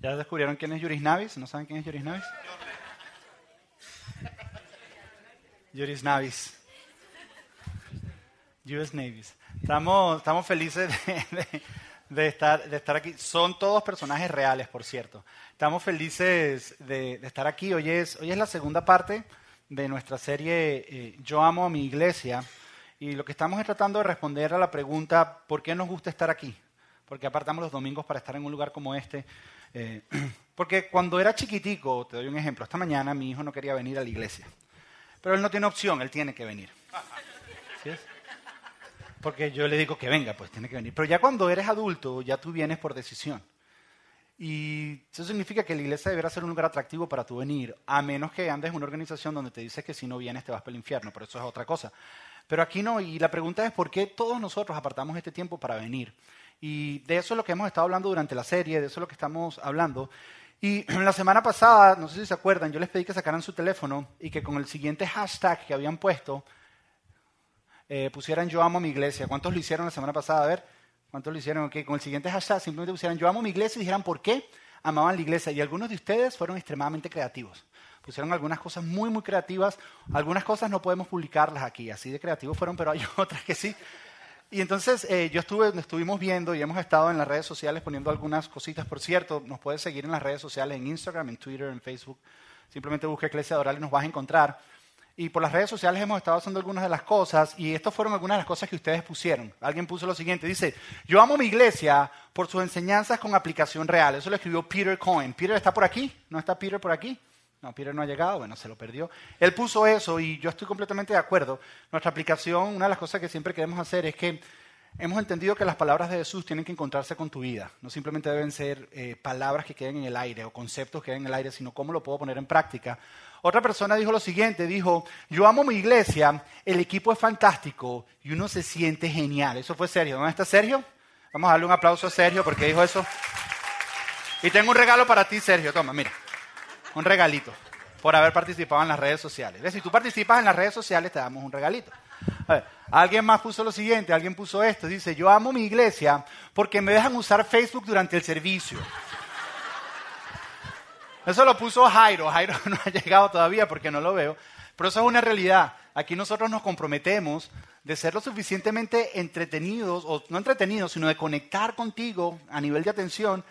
¿Ya descubrieron quién es Yuris Navis? ¿No saben quién es Yuris Navis? Yuris Navis. US Navy. Estamos, estamos felices de, estar, de estar aquí. Son todos personajes reales, por cierto. Estamos felices de, estar aquí. Hoy es, hoy es la segunda parte de nuestra serie eh, Yo amo a mi iglesia. Y lo que estamos es tratando de responder a la pregunta, ¿por qué nos gusta estar aquí? Porque apartamos los domingos para estar en un lugar como este. Eh, porque cuando era chiquitico, te doy un ejemplo, esta mañana mi hijo no quería venir a la iglesia. Pero él no tiene opción, él tiene que venir. ¿Sí Porque yo le digo que venga, pues tiene que venir. Pero ya cuando eres adulto, ya tú vienes por decisión. Y eso significa que la iglesia deberá ser un lugar atractivo para tú venir, a menos que andes en una organización donde te dice que si no vienes te vas para el infierno, pero eso es otra cosa. Pero aquí no, y la pregunta es por qué todos nosotros apartamos este tiempo para venir. Y de eso es lo que hemos estado hablando durante la serie, de eso es lo que estamos hablando. Y la semana pasada, no sé si se acuerdan, yo les pedí que sacaran su teléfono y que con el siguiente hashtag que habían puesto, eh, pusieran yo amo mi iglesia. ¿Cuántos lo hicieron la semana pasada? A ver, ¿cuántos lo hicieron? Okay, con el siguiente hashtag simplemente pusieran yo amo mi iglesia y dijeran por qué amaban la iglesia. Y algunos de ustedes fueron extremadamente creativos. Pusieron algunas cosas muy, muy creativas. Algunas cosas no podemos publicarlas aquí, así de creativos fueron, pero hay otras que sí. Y entonces eh, yo estuve, estuvimos viendo y hemos estado en las redes sociales poniendo algunas cositas. Por cierto, nos puedes seguir en las redes sociales, en Instagram, en Twitter, en Facebook. Simplemente busca Iglesia Doral y nos vas a encontrar. Y por las redes sociales hemos estado haciendo algunas de las cosas y estas fueron algunas de las cosas que ustedes pusieron. Alguien puso lo siguiente, dice, yo amo mi iglesia por sus enseñanzas con aplicación real. Eso lo escribió Peter Cohen. ¿Peter está por aquí? ¿No está Peter por aquí? No, Peter no ha llegado, bueno, se lo perdió. Él puso eso y yo estoy completamente de acuerdo. Nuestra aplicación, una de las cosas que siempre queremos hacer es que hemos entendido que las palabras de Jesús tienen que encontrarse con tu vida. No simplemente deben ser eh, palabras que queden en el aire o conceptos que queden en el aire, sino cómo lo puedo poner en práctica. Otra persona dijo lo siguiente, dijo, yo amo mi iglesia, el equipo es fantástico y uno se siente genial. Eso fue Sergio. ¿Dónde está Sergio? Vamos a darle un aplauso a Sergio porque dijo eso. Y tengo un regalo para ti, Sergio. Toma, mira un regalito por haber participado en las redes sociales. Si tú participas en las redes sociales, te damos un regalito. alguien más puso lo siguiente, alguien puso esto, dice, yo amo mi iglesia porque me dejan usar Facebook durante el servicio. Eso lo puso Jairo, Jairo no ha llegado todavía porque no lo veo, pero eso es una realidad. Aquí nosotros nos comprometemos de ser lo suficientemente entretenidos, o no entretenidos, sino de conectar contigo a nivel de atención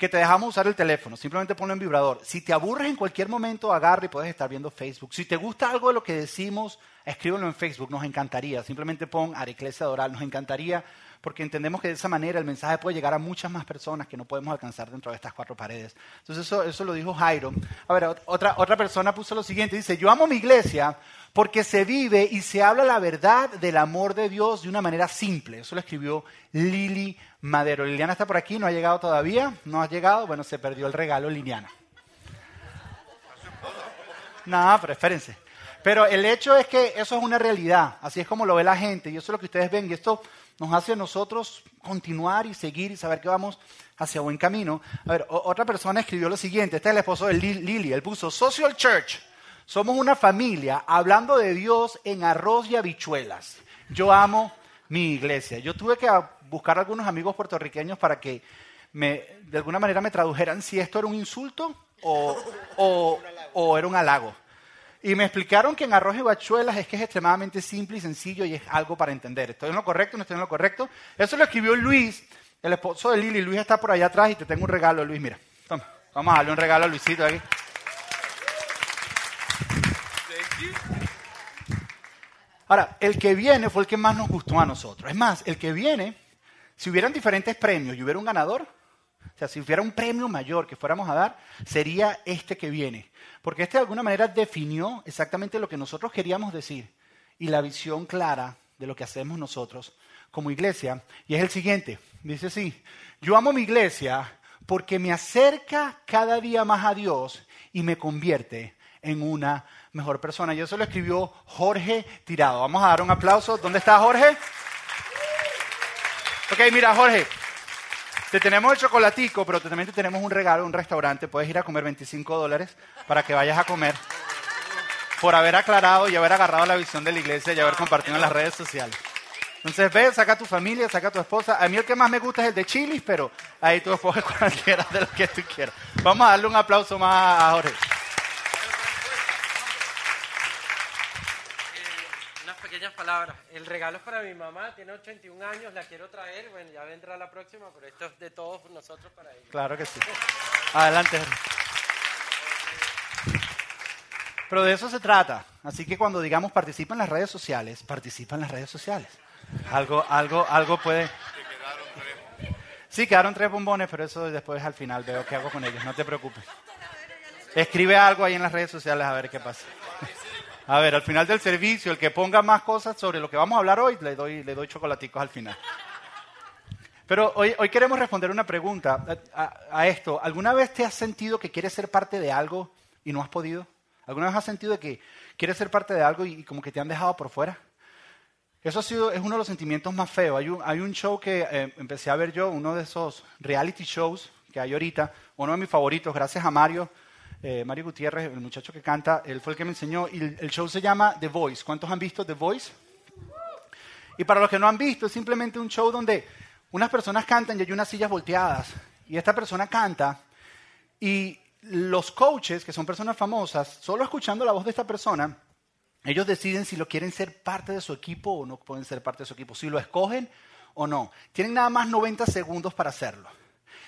que te dejamos usar el teléfono, simplemente ponlo en vibrador. Si te aburres en cualquier momento, agarra y puedes estar viendo Facebook. Si te gusta algo de lo que decimos, escríbelo en Facebook, nos encantaría. Simplemente pon Areclesia Doral, nos encantaría, porque entendemos que de esa manera el mensaje puede llegar a muchas más personas que no podemos alcanzar dentro de estas cuatro paredes. Entonces eso, eso lo dijo Jairo. A ver, otra, otra persona puso lo siguiente, dice, yo amo mi iglesia porque se vive y se habla la verdad del amor de Dios de una manera simple. Eso lo escribió Lili Madero. Liliana está por aquí, no ha llegado todavía, no ha llegado, bueno, se perdió el regalo Liliana. No, pero espérense. Pero el hecho es que eso es una realidad, así es como lo ve la gente y eso es lo que ustedes ven y esto nos hace a nosotros continuar y seguir y saber que vamos hacia buen camino. A ver, otra persona escribió lo siguiente, este es el esposo de Lili, él puso Social Church somos una familia hablando de Dios en arroz y habichuelas. Yo amo mi iglesia. Yo tuve que buscar a algunos amigos puertorriqueños para que me, de alguna manera me tradujeran si esto era un insulto o, era un halago. Y me explicaron que en arroz y habichuelas es que es extremadamente simple y sencillo y es algo para entender. ¿Estoy en lo correcto? ¿No estoy en lo correcto? Eso lo escribió Luis, el esposo de Lili. Luis está por allá atrás y te tengo un regalo, Luis. Mira, toma, vamos a darle un regalo a Luisito aquí. Ahora, el que viene fue el que más nos gustó a nosotros. Es más, el que viene, si hubieran diferentes premios y hubiera un ganador, o sea, si hubiera un premio mayor que fuéramos a dar, sería este que viene. Porque este de alguna manera definió exactamente lo que nosotros queríamos decir y la visión clara de lo que hacemos nosotros como iglesia. Y es el siguiente. Dice así, yo amo mi iglesia porque me acerca cada día más a Dios y me convierte en una mejor persona. Y eso lo escribió Jorge Tirado. Vamos a dar un aplauso. ¿Dónde está Jorge? Ok, mira, Jorge. Te tenemos el chocolatico, pero también te tenemos un regalo, un restaurante. Puedes ir a comer 25 dólares para que vayas a comer. Por haber aclarado y haber agarrado la visión de la iglesia y haber compartido en las redes sociales. Entonces ve, saca a tu familia, saca a tu esposa. A mí el que más me gusta es el de chilis, pero ahí tú escoges cualquiera de los que tú quieras. Vamos a darle un aplauso más a Jorge. Eh, unas El regalo es para mi mamá, tiene 81 años, la quiero traer. Bueno, ya vendrá la próxima, pero esto es de todos nosotros para ella. Claro que sí. Adelante. Pero de eso se trata. Así que cuando digamos participa en las redes sociales, participa en las redes sociales. Algo, algo, algo puede. Sí, quedaron tres bombones, pero eso después al final veo qué hago con ellos. No te preocupes. Escribe algo ahí en las redes sociales a ver qué pasa. A ver, al final del servicio, el que ponga más cosas sobre lo que vamos a hablar hoy, le doy, le doy chocolaticos al final. Pero hoy, hoy queremos responder una pregunta a, esto. ¿Alguna vez te has sentido que quieres ser parte de algo y no has podido? ¿Alguna vez has sentido que quieres ser parte de algo y, como que te han dejado por fuera? Eso ha sido, es uno de los sentimientos más feos. Hay un, hay un show que eh, empecé a ver yo, uno de esos reality shows que hay ahorita, uno de mis favoritos, gracias a Mario, eh, Mario Gutiérrez, el muchacho que canta, él fue el que me enseñó, el show se llama The Voice. ¿Cuántos han visto The Voice? Y para los que no han visto, es simplemente un show donde unas personas cantan y hay unas sillas volteadas, y esta persona canta, y los coaches, que son personas famosas, solo escuchando la voz de esta persona, ellos deciden si lo quieren ser parte de su equipo o no pueden ser parte de su equipo, si lo escogen o no. Tienen nada más 90 segundos para hacerlo.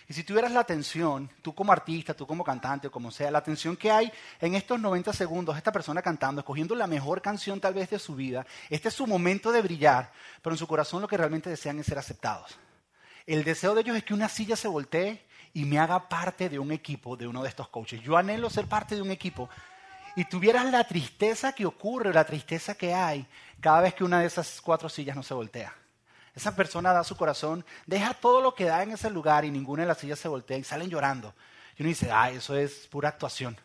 Y si tuvieras la atención, tú como artista, tú como cantante o como sea, la atención que hay en estos 90 segundos, esta persona cantando, escogiendo la mejor canción tal vez de su vida, este es su momento de brillar, pero en su corazón lo que realmente desean es ser aceptados. El deseo de ellos es que una silla se voltee y me haga parte de un equipo, de uno de estos coaches. Yo anhelo ser parte de un equipo y tuvieras la tristeza que ocurre, la tristeza que hay cada vez que una de esas cuatro sillas no se voltea. Esa persona da su corazón, deja todo lo que da en ese lugar y ninguna de las sillas se voltea y salen llorando. Y uno dice, ah, eso es pura actuación.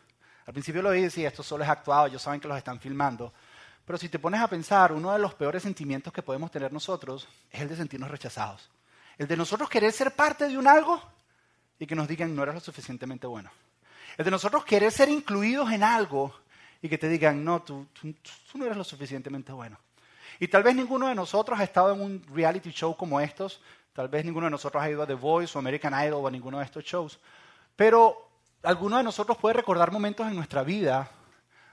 Al principio lo dije, sí, esto solo es actuado, ellos saben que los están filmando. Pero si te pones a pensar, uno de los peores sentimientos que podemos tener nosotros es el de sentirnos rechazados. El de nosotros querer ser parte de un algo y que nos digan no eres lo suficientemente bueno. El de nosotros querer ser incluidos en algo y que te digan no, tú, tú, no eres lo suficientemente bueno. Y tal vez ninguno de nosotros ha estado en un reality show como estos, tal vez ninguno de nosotros ha ido a The Voice o American Idol o a ninguno de estos shows, pero alguno de nosotros puede recordar momentos en nuestra vida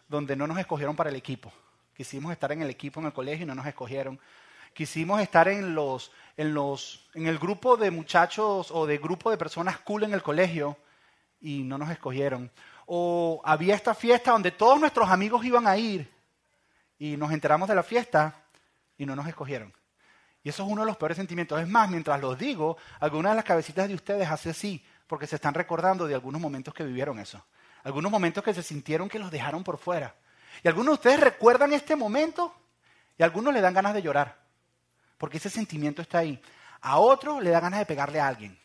donde no nos escogieron para el equipo. Quisimos estar en el equipo en el colegio y no nos escogieron quisimos estar en, los, en, los, en el grupo de muchachos o de grupo de personas cool en el colegio y no nos escogieron. O había esta fiesta donde todos nuestros amigos iban a ir y nos enteramos de la fiesta y no nos escogieron. Y eso es uno de los peores sentimientos. Es más, mientras los digo, algunas de las cabecitas de ustedes hace así, porque se están recordando de algunos momentos que vivieron eso. Algunos momentos que se sintieron que los dejaron por fuera. Y algunos de ustedes recuerdan este momento y algunos le dan ganas de llorar porque ese sentimiento está ahí. A otro le da ganas de pegarle a alguien,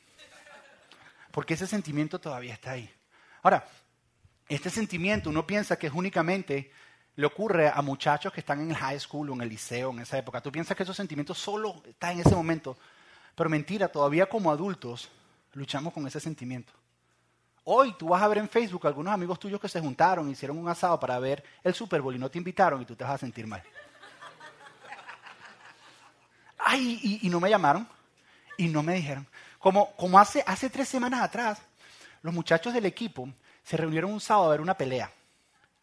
porque ese sentimiento todavía está ahí. Ahora, este sentimiento uno piensa que es únicamente le ocurre a muchachos que están en el high school o en el liceo en esa época. Tú piensas que esos sentimientos solo están en ese momento, pero mentira, todavía como adultos luchamos con ese sentimiento. Hoy tú vas a ver en Facebook algunos amigos tuyos que se juntaron, hicieron un asado para ver el Super Bowl y no te invitaron y tú te vas a sentir mal ay, y, no me llamaron y no me dijeron. Como, como hace, hace tres semanas atrás, los muchachos del equipo se reunieron un sábado a ver una pelea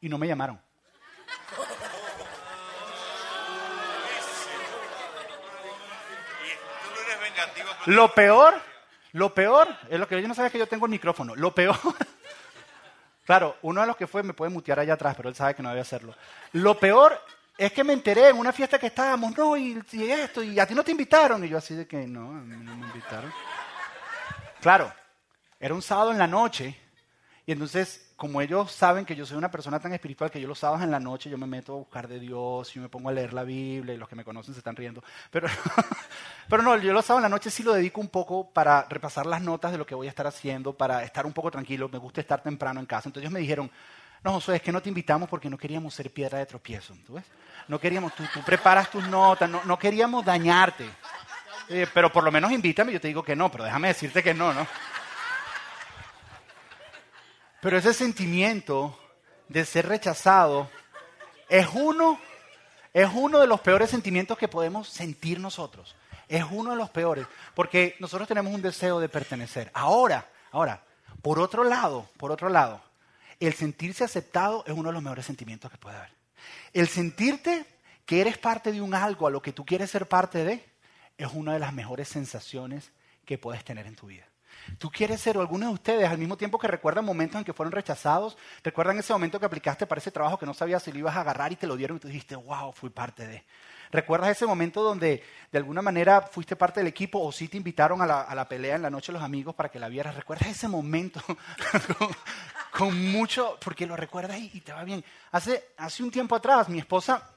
y no me llamaron. Lo peor, lo peor, es lo que yo no sabía que yo tengo el micrófono. Lo peor, claro, uno de los que fue me puede mutear allá atrás, pero él sabe que no debe hacerlo. Lo peor es que me enteré en una fiesta que estábamos, no, y, esto, y a ti no te invitaron. Y yo así de que no, a mí no me invitaron. Claro, era un sábado en la noche, y entonces, como ellos saben que yo soy una persona tan espiritual que yo los sábados en la noche yo me meto a buscar de Dios, y me pongo a leer la Biblia, y los que me conocen se están riendo. Pero, pero no, yo los sábados en la noche sí lo dedico un poco para repasar las notas de lo que voy a estar haciendo, para estar un poco tranquilo. Me gusta estar temprano en casa. Entonces ellos me dijeron, no, Josué, es que no te invitamos porque no queríamos ser piedra de tropiezo. ¿tú? No queríamos, tú, tú preparas tus notas, no, no queríamos dañarte. Eh, pero por lo menos invítame, yo te digo que no, pero déjame decirte que no, ¿no? Pero ese sentimiento de ser rechazado es uno, Es uno de los peores sentimientos que podemos sentir nosotros. Es uno de los peores, porque nosotros tenemos un deseo de pertenecer. Ahora, ahora, por otro lado, por otro lado, el sentirse aceptado es uno de los mejores sentimientos que puede haber. El sentirte que eres parte de un algo a lo que tú quieres ser parte de es una de las mejores sensaciones que puedes tener en tu vida. Tú quieres ser, o algunos de ustedes, al mismo tiempo que recuerdan momentos en que fueron rechazados, recuerdan ese momento que aplicaste para ese trabajo que no sabías si lo ibas a agarrar y te lo dieron y tú dijiste, wow, fui parte de. ¿Recuerdas ese momento donde de alguna manera fuiste parte del equipo o sí te invitaron a la, pelea en la noche los amigos para que la vieras? ¿Recuerdas ese momento con, mucho, porque lo recuerdas y, te va bien? Hace, hace un tiempo atrás mi esposa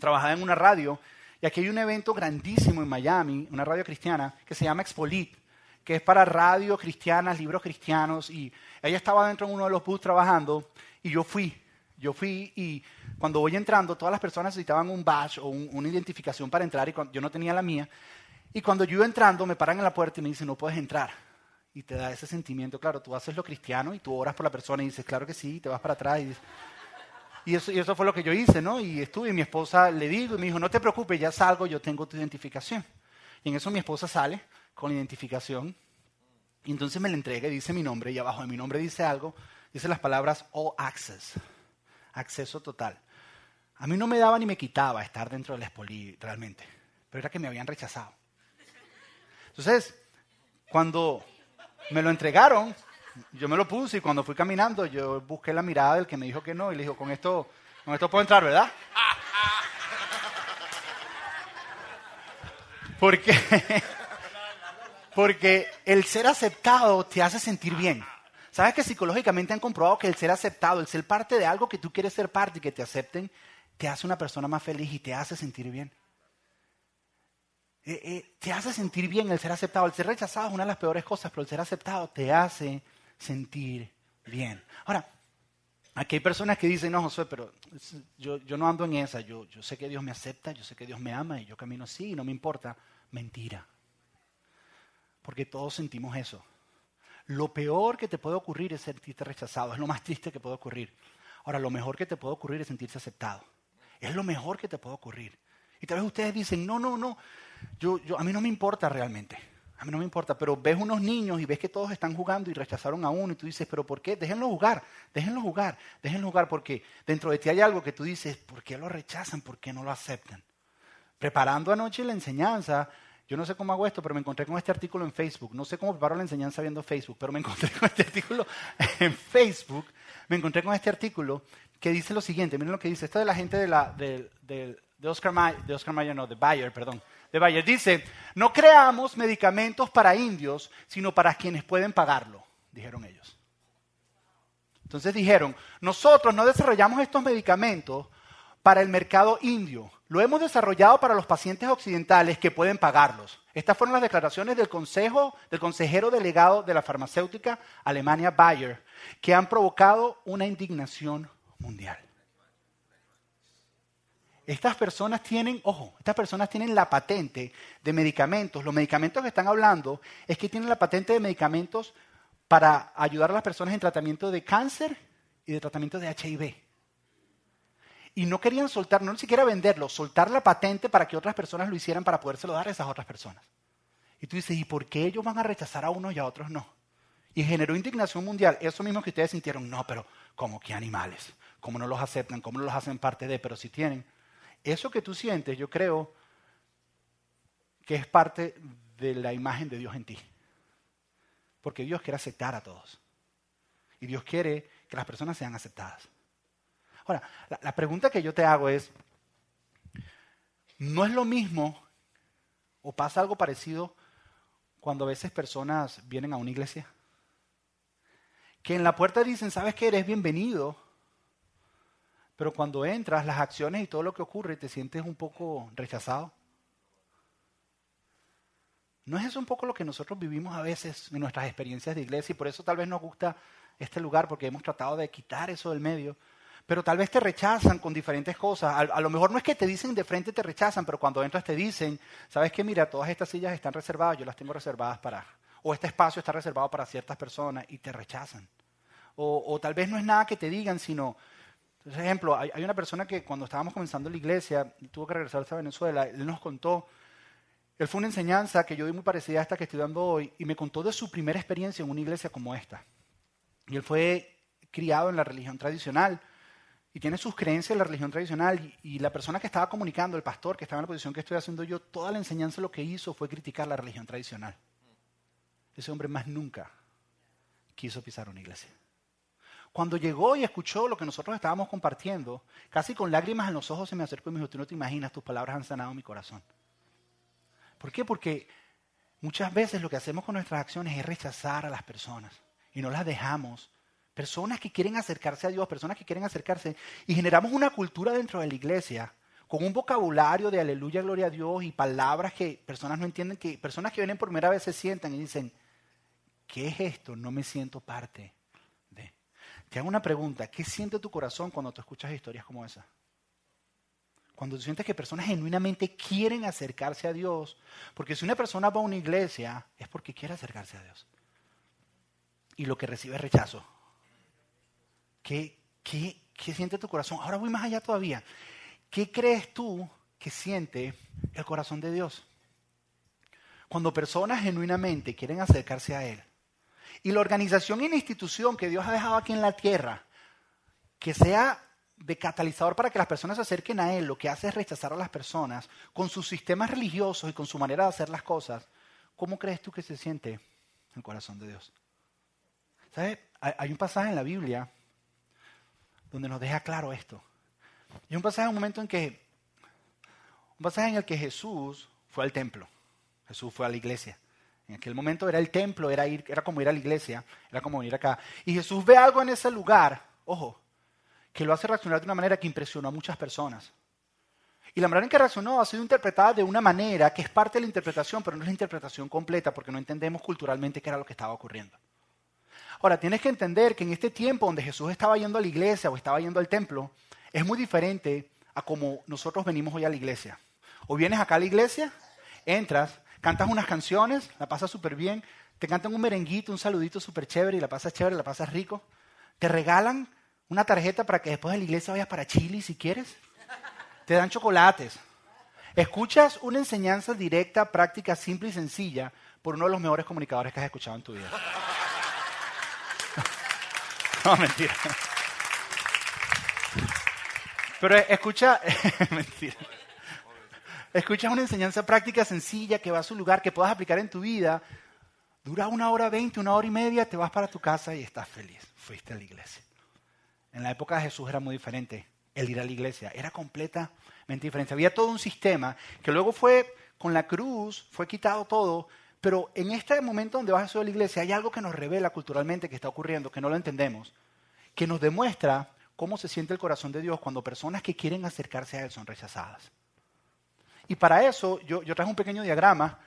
trabajaba en una radio y aquí hay un evento grandísimo en Miami, una radio cristiana, que se llama Expolit, que es para radio cristianas, libros cristianos, y ella estaba dentro de uno de los bus trabajando y yo fui. Yo fui y cuando voy entrando, todas las personas necesitaban un badge o una identificación para entrar y yo no tenía la mía. Y cuando yo iba entrando, me paran en la puerta y me dicen, no puedes entrar. Y te da ese sentimiento, claro, tú haces lo cristiano y tú oras por la persona y dices, claro que sí, y te vas para atrás y eso, eso fue lo que yo hice, ¿no? Y estuve, y mi esposa le digo, y me dijo, no te preocupes, ya salgo, yo tengo tu identificación. Y en eso mi esposa sale con identificación, y entonces me la entrega y dice mi nombre, y abajo de mi nombre dice algo, dice las palabras all access, acceso total. A mí no me daba ni me quitaba estar dentro del Espoli realmente, pero era que me habían rechazado. Entonces, cuando me lo entregaron, yo me lo puse y cuando fui caminando yo busqué la mirada del que me dijo que no y le dijo, con esto, con esto puedo entrar, ¿verdad? Porque, porque el ser aceptado te hace sentir bien. ¿Sabes que psicológicamente han comprobado que el ser aceptado, el ser parte de algo que tú quieres ser parte y que te acepten, te hace una persona más feliz y te hace sentir bien? Eh, eh, te hace sentir bien el ser aceptado. El ser rechazado es una de las peores cosas, pero el ser aceptado te hace sentir bien. Ahora, aquí hay personas que dicen, no, Josué, pero yo, no ando en esa, yo, yo sé que Dios me acepta, yo sé que Dios me ama y yo camino así y no me importa. Mentira. Porque todos sentimos eso. Lo peor que te puede ocurrir es sentirte rechazado, es lo más triste que puede ocurrir. Ahora, lo mejor que te puede ocurrir es sentirse aceptado. Es lo mejor que te puede ocurrir. Y tal vez ustedes dicen, no, no, no, a mí no me importa realmente. A mí no me importa, pero ves unos niños y ves que todos están jugando y rechazaron a uno y tú dices, pero ¿por qué? Déjenlo jugar, déjenlo jugar, déjenlo jugar porque dentro de ti hay algo que tú dices, ¿por qué lo rechazan? ¿Por qué no lo aceptan? Preparando anoche la enseñanza, yo no sé cómo hago esto, pero me encontré con este artículo en Facebook. No sé cómo preparo la enseñanza viendo Facebook, pero me encontré con este artículo en Facebook. Me encontré con este artículo que dice lo siguiente. Miren lo que dice. Esto de la gente de, la, de, Oscar Mayer, de Bayer, perdón de Bayer. Dice, no creamos medicamentos para indios, sino para quienes pueden pagarlo, dijeron ellos. Entonces dijeron, nosotros no desarrollamos estos medicamentos para el mercado indio, lo hemos desarrollado para los pacientes occidentales que pueden pagarlos. Estas fueron las declaraciones del consejo, del consejero delegado de la farmacéutica Alemania Bayer, que han provocado una indignación mundial. Estas personas tienen, ojo, estas personas tienen la patente de medicamentos. Los medicamentos que están hablando es que tienen la patente de medicamentos para ayudar a las personas en tratamiento de cáncer y de tratamiento de HIV. Y no querían soltar, no ni siquiera venderlo, soltar la patente para que otras personas lo hicieran para podérselo dar a esas otras personas. Y tú dices, ¿y por qué ellos van a rechazar a unos y a otros no? Y generó indignación mundial. Eso mismo que ustedes sintieron, no, pero ¿cómo que animales? ¿Cómo no los aceptan? ¿Cómo no los hacen parte de? Pero si tienen. Eso que tú sientes, yo creo que es parte de la imagen de Dios en ti. Porque Dios quiere aceptar a todos. Y Dios quiere que las personas sean aceptadas. Ahora, la, pregunta que yo te hago es, ¿no es lo mismo o pasa algo parecido cuando a veces personas vienen a una iglesia? Que en la puerta dicen, sabes que eres bienvenido, pero cuando entras, las acciones y todo lo que ocurre, te sientes un poco rechazado. ¿No es eso un poco lo que nosotros vivimos a veces en nuestras experiencias de iglesia? Y por eso tal vez nos gusta este lugar, porque hemos tratado de quitar eso del medio. Pero tal vez te rechazan con diferentes cosas. A, lo mejor no es que te dicen de frente te rechazan, pero cuando entras te dicen, ¿sabes qué? Mira, todas estas sillas están reservadas, yo las tengo reservadas para... O este espacio está reservado para ciertas personas y te rechazan. O, tal vez no es nada que te digan, sino Por ejemplo, hay, hay una persona que cuando estábamos comenzando la iglesia, tuvo que regresarse a Venezuela, él nos contó, él fue una enseñanza que yo di muy parecida a esta que estoy dando hoy, y me contó de su primera experiencia en una iglesia como esta. Y él fue criado en la religión tradicional y tiene sus creencias en la religión tradicional y, y la persona que estaba comunicando, el pastor que estaba en la posición que estoy haciendo yo, toda la enseñanza lo que hizo fue criticar la religión tradicional. Ese hombre más nunca quiso pisar una iglesia. Cuando llegó y escuchó lo que nosotros estábamos compartiendo, casi con lágrimas en los ojos se me acercó y me dijo, tú no te imaginas, tus palabras han sanado mi corazón. ¿Por qué? Porque muchas veces lo que hacemos con nuestras acciones es rechazar a las personas y no las dejamos. Personas que quieren acercarse a Dios, personas que quieren acercarse, y generamos una cultura dentro de la iglesia con un vocabulario de aleluya, gloria a Dios y palabras que personas no entienden, que personas que vienen por primera vez se sientan y dicen, ¿qué es esto? No me siento parte de. Te hago una pregunta, ¿qué siente tu corazón cuando tú escuchas historias como esa? Cuando tú sientes que personas genuinamente quieren acercarse a Dios, porque si una persona va a una iglesia es porque quiere acercarse a Dios. Y lo que recibe es rechazo. ¿Qué, qué, qué siente tu corazón? Ahora voy más allá todavía. ¿Qué crees tú que siente el corazón de Dios? Cuando personas genuinamente quieren acercarse a Él. Y la organización y la institución que Dios ha dejado aquí en la tierra, que sea de catalizador para que las personas se acerquen a Él, lo que hace es rechazar a las personas con sus sistemas religiosos y con su manera de hacer las cosas, ¿cómo crees tú que se siente el corazón de Dios? ¿Sabes? Hay un pasaje en la Biblia donde nos deja claro esto. Y un pasaje, un momento en que, un pasaje en el que Jesús fue al templo, Jesús fue a la iglesia. En aquel momento era el templo, era, ir, era como ir a la iglesia, era como venir acá. Y Jesús ve algo en ese lugar, ojo, que lo hace reaccionar de una manera que impresionó a muchas personas. Y la manera en que reaccionó ha sido interpretada de una manera que es parte de la interpretación, pero no es la interpretación completa porque no entendemos culturalmente qué era lo que estaba ocurriendo. Ahora, tienes que entender que en este tiempo donde Jesús estaba yendo a la iglesia o estaba yendo al templo, es muy diferente a como nosotros venimos hoy a la iglesia. O vienes acá a la iglesia, entras, cantas unas canciones, la pasas súper bien, te cantan un merenguito, un saludito súper chévere y la pasas chévere, la pasas rico. Te regalan una tarjeta para que después de la iglesia vayas para Chile si quieres. Te dan chocolates. Escuchas una enseñanza directa, práctica, simple y sencilla por uno de los mejores comunicadores que has escuchado en tu vida. No, mentira. Pero escucha, mentira. Escuchas una enseñanza práctica sencilla que va a su lugar, que puedas aplicar en tu vida. Dura una hora veinte, una hora y media, te vas para tu casa y estás feliz. Fuiste a la iglesia. En la época de Jesús era muy diferente el ir a la iglesia. Era completamente diferente. Había todo un sistema que luego fue, con la cruz, fue quitado todo. Pero en este momento donde vas a la iglesia hay algo que nos revela culturalmente que está ocurriendo, que no lo entendemos, que nos demuestra cómo se siente el corazón de Dios cuando personas que quieren acercarse a Él son rechazadas. Y para eso yo, yo traje un pequeño diagrama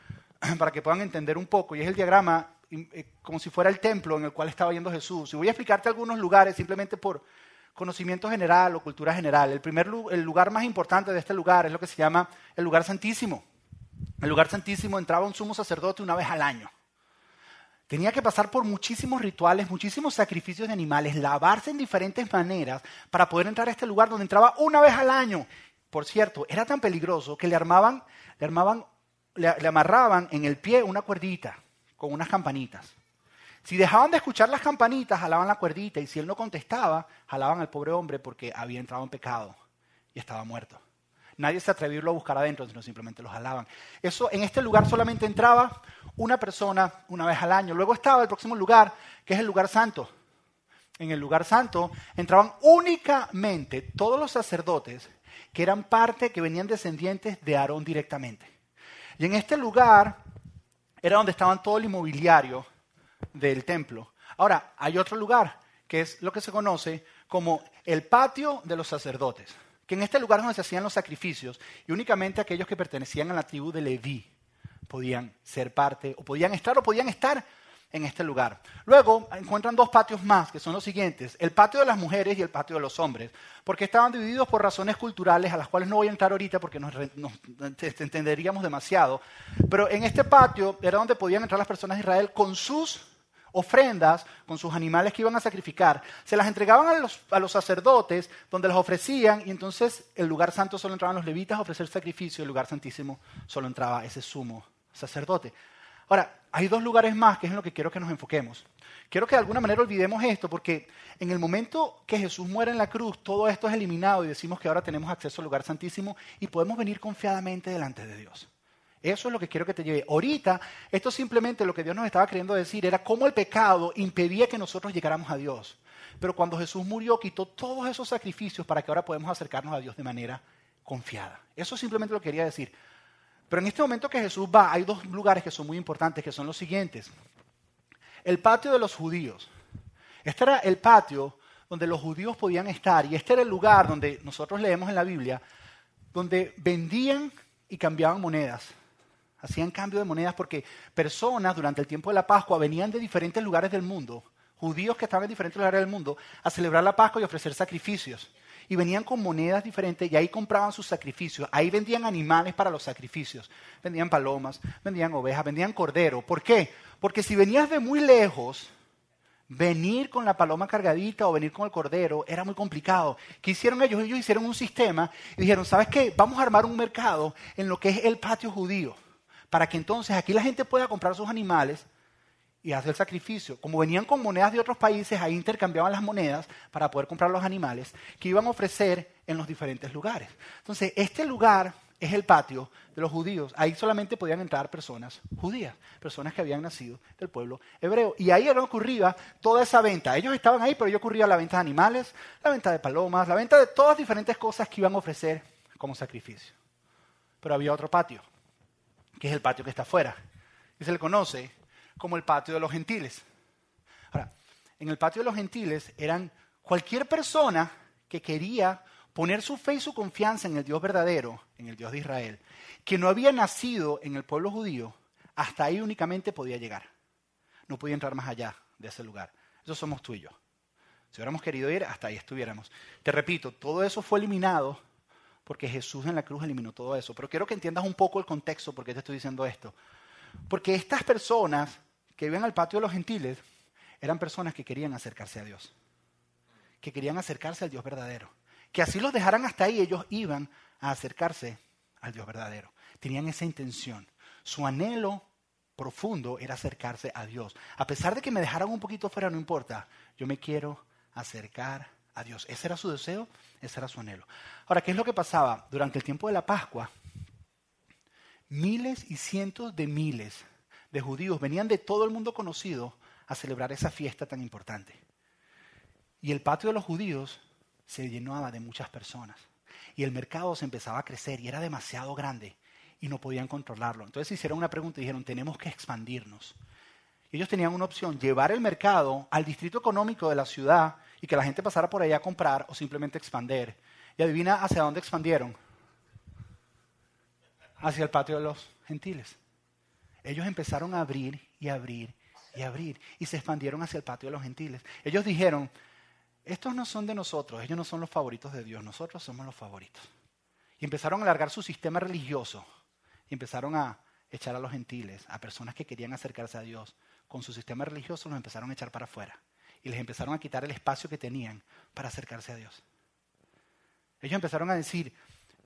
para que puedan entender un poco, y es el diagrama eh, como si fuera el templo en el cual estaba yendo Jesús. Y voy a explicarte algunos lugares simplemente por conocimiento general o cultura general. El primer el lugar más importante de este lugar es lo que se llama el lugar santísimo. El lugar santísimo entraba un sumo sacerdote una vez al año. Tenía que pasar por muchísimos rituales, muchísimos sacrificios de animales, lavarse en diferentes maneras para poder entrar a este lugar donde entraba una vez al año. Por cierto, era tan peligroso que le armaban, le armaban, le amarraban en el pie una cuerdita con unas campanitas. Si dejaban de escuchar las campanitas, jalaban la cuerdita y si él no contestaba, jalaban al pobre hombre porque había entrado en pecado y estaba muerto. Nadie se atrevió a buscar adentro, sino simplemente lo jalaban. Eso, en este lugar solamente entraba una persona una vez al año. Luego estaba el próximo lugar, que es el lugar santo. En el lugar santo entraban únicamente todos los sacerdotes que eran parte, que venían descendientes de Aarón directamente. Y en este lugar era donde estaban todo el inmobiliario del templo. Ahora, hay otro lugar, que es lo que se conoce como el patio de los sacerdotes, que en este lugar donde se hacían los sacrificios y únicamente aquellos que pertenecían a la tribu de Leví podían ser parte, o podían estar, o podían estar en este lugar. Luego encuentran dos patios más, que son los siguientes, el patio de las mujeres y el patio de los hombres, porque estaban divididos por razones culturales a las cuales no voy a entrar ahorita porque nos, entenderíamos demasiado, pero en este patio era donde podían entrar las personas de Israel con sus ofrendas con sus animales que iban a sacrificar, se las entregaban a los, a los, sacerdotes, donde las ofrecían, y entonces el lugar santo solo entraban los levitas a ofrecer sacrificio, el lugar santísimo solo entraba ese sumo sacerdote. Ahora, hay dos lugares más que es en lo que quiero que nos enfoquemos. Quiero que de alguna manera olvidemos esto, porque en el momento que Jesús muere en la cruz, todo esto es eliminado y decimos que ahora tenemos acceso al lugar santísimo y podemos venir confiadamente delante de Dios. Eso es lo que quiero que te lleve. Ahorita, esto simplemente lo que Dios nos estaba queriendo decir era cómo el pecado impedía que nosotros llegáramos a Dios. Pero cuando Jesús murió, quitó todos esos sacrificios para que ahora podamos acercarnos a Dios de manera confiada. Eso simplemente lo quería decir. Pero en este momento que Jesús va, hay dos lugares que son muy importantes, que son los siguientes. El patio de los judíos. Este era el patio donde los judíos podían estar y este era el lugar donde nosotros leemos en la Biblia, donde vendían y cambiaban monedas. Hacían cambio de monedas porque personas durante el tiempo de la Pascua venían de diferentes lugares del mundo, judíos que estaban en diferentes lugares del mundo, a celebrar la Pascua y ofrecer sacrificios y venían con monedas diferentes y ahí compraban sus sacrificios. Ahí vendían animales para los sacrificios. Vendían palomas, vendían ovejas, vendían cordero. ¿Por qué? Porque si venías de muy lejos, venir con la paloma cargadita o venir con el cordero era muy complicado. ¿Qué hicieron ellos? Ellos hicieron un sistema y dijeron, ¿sabes qué? Vamos a armar un mercado en lo que es el patio judío, para que entonces aquí la gente pueda comprar sus animales y hacer el sacrificio. Como venían con monedas de otros países, ahí intercambiaban las monedas para poder comprar los animales que iban a ofrecer en los diferentes lugares. Entonces, este lugar es el patio de los judíos. Ahí solamente podían entrar personas judías, personas que habían nacido del pueblo hebreo. Y ahí era ocurría toda esa venta. Ellos estaban ahí, pero ahí ocurría la venta de animales, la venta de palomas, la venta de todas diferentes cosas que iban a ofrecer como sacrificio. Pero había otro patio, que es el patio que está afuera. Y se le conoce como el patio de los gentiles. Ahora, en el patio de los gentiles eran cualquier persona que quería poner su fe y su confianza en el Dios verdadero, en el Dios de Israel, que no había nacido en el pueblo judío, hasta ahí únicamente podía llegar. No podía entrar más allá de ese lugar. Eso somos tú y yo. Si hubiéramos querido ir, hasta ahí estuviéramos. Te repito, todo eso fue eliminado porque Jesús en la cruz eliminó todo eso. Pero quiero que entiendas un poco el contexto por qué te estoy diciendo esto. Porque estas personas que iban al patio de los gentiles eran personas que querían acercarse a Dios, que querían acercarse al Dios verdadero, que así los dejaran hasta ahí, ellos iban a acercarse al Dios verdadero. Tenían esa intención. Su anhelo profundo era acercarse a Dios. A pesar de que me dejaran un poquito fuera, no importa, yo me quiero acercar a Dios. Ese era su deseo, ese era su anhelo. Ahora, ¿qué es lo que pasaba? Durante el tiempo de la Pascua, miles y cientos de miles de judíos venían de todo el mundo conocido a celebrar esa fiesta tan importante. Y el patio de los judíos se llenaba de muchas personas. Y el mercado se empezaba a crecer y era demasiado grande y no podían controlarlo. Entonces hicieron una pregunta y dijeron, tenemos que expandirnos. Ellos tenían una opción, llevar el mercado al distrito económico de la ciudad y que la gente pasara por allá a comprar o simplemente expandir. Y adivina hacia dónde expandieron. Hacia el patio de los gentiles ellos empezaron a abrir y abrir y abrir y se expandieron hacia el patio de los gentiles. Ellos dijeron, estos no son de nosotros, ellos no son los favoritos de Dios, nosotros somos los favoritos. Y empezaron a alargar su sistema religioso y empezaron a echar a los gentiles, a personas que querían acercarse a Dios, con su sistema religioso los empezaron a echar para afuera y les empezaron a quitar el espacio que tenían para acercarse a Dios. Ellos empezaron a decir,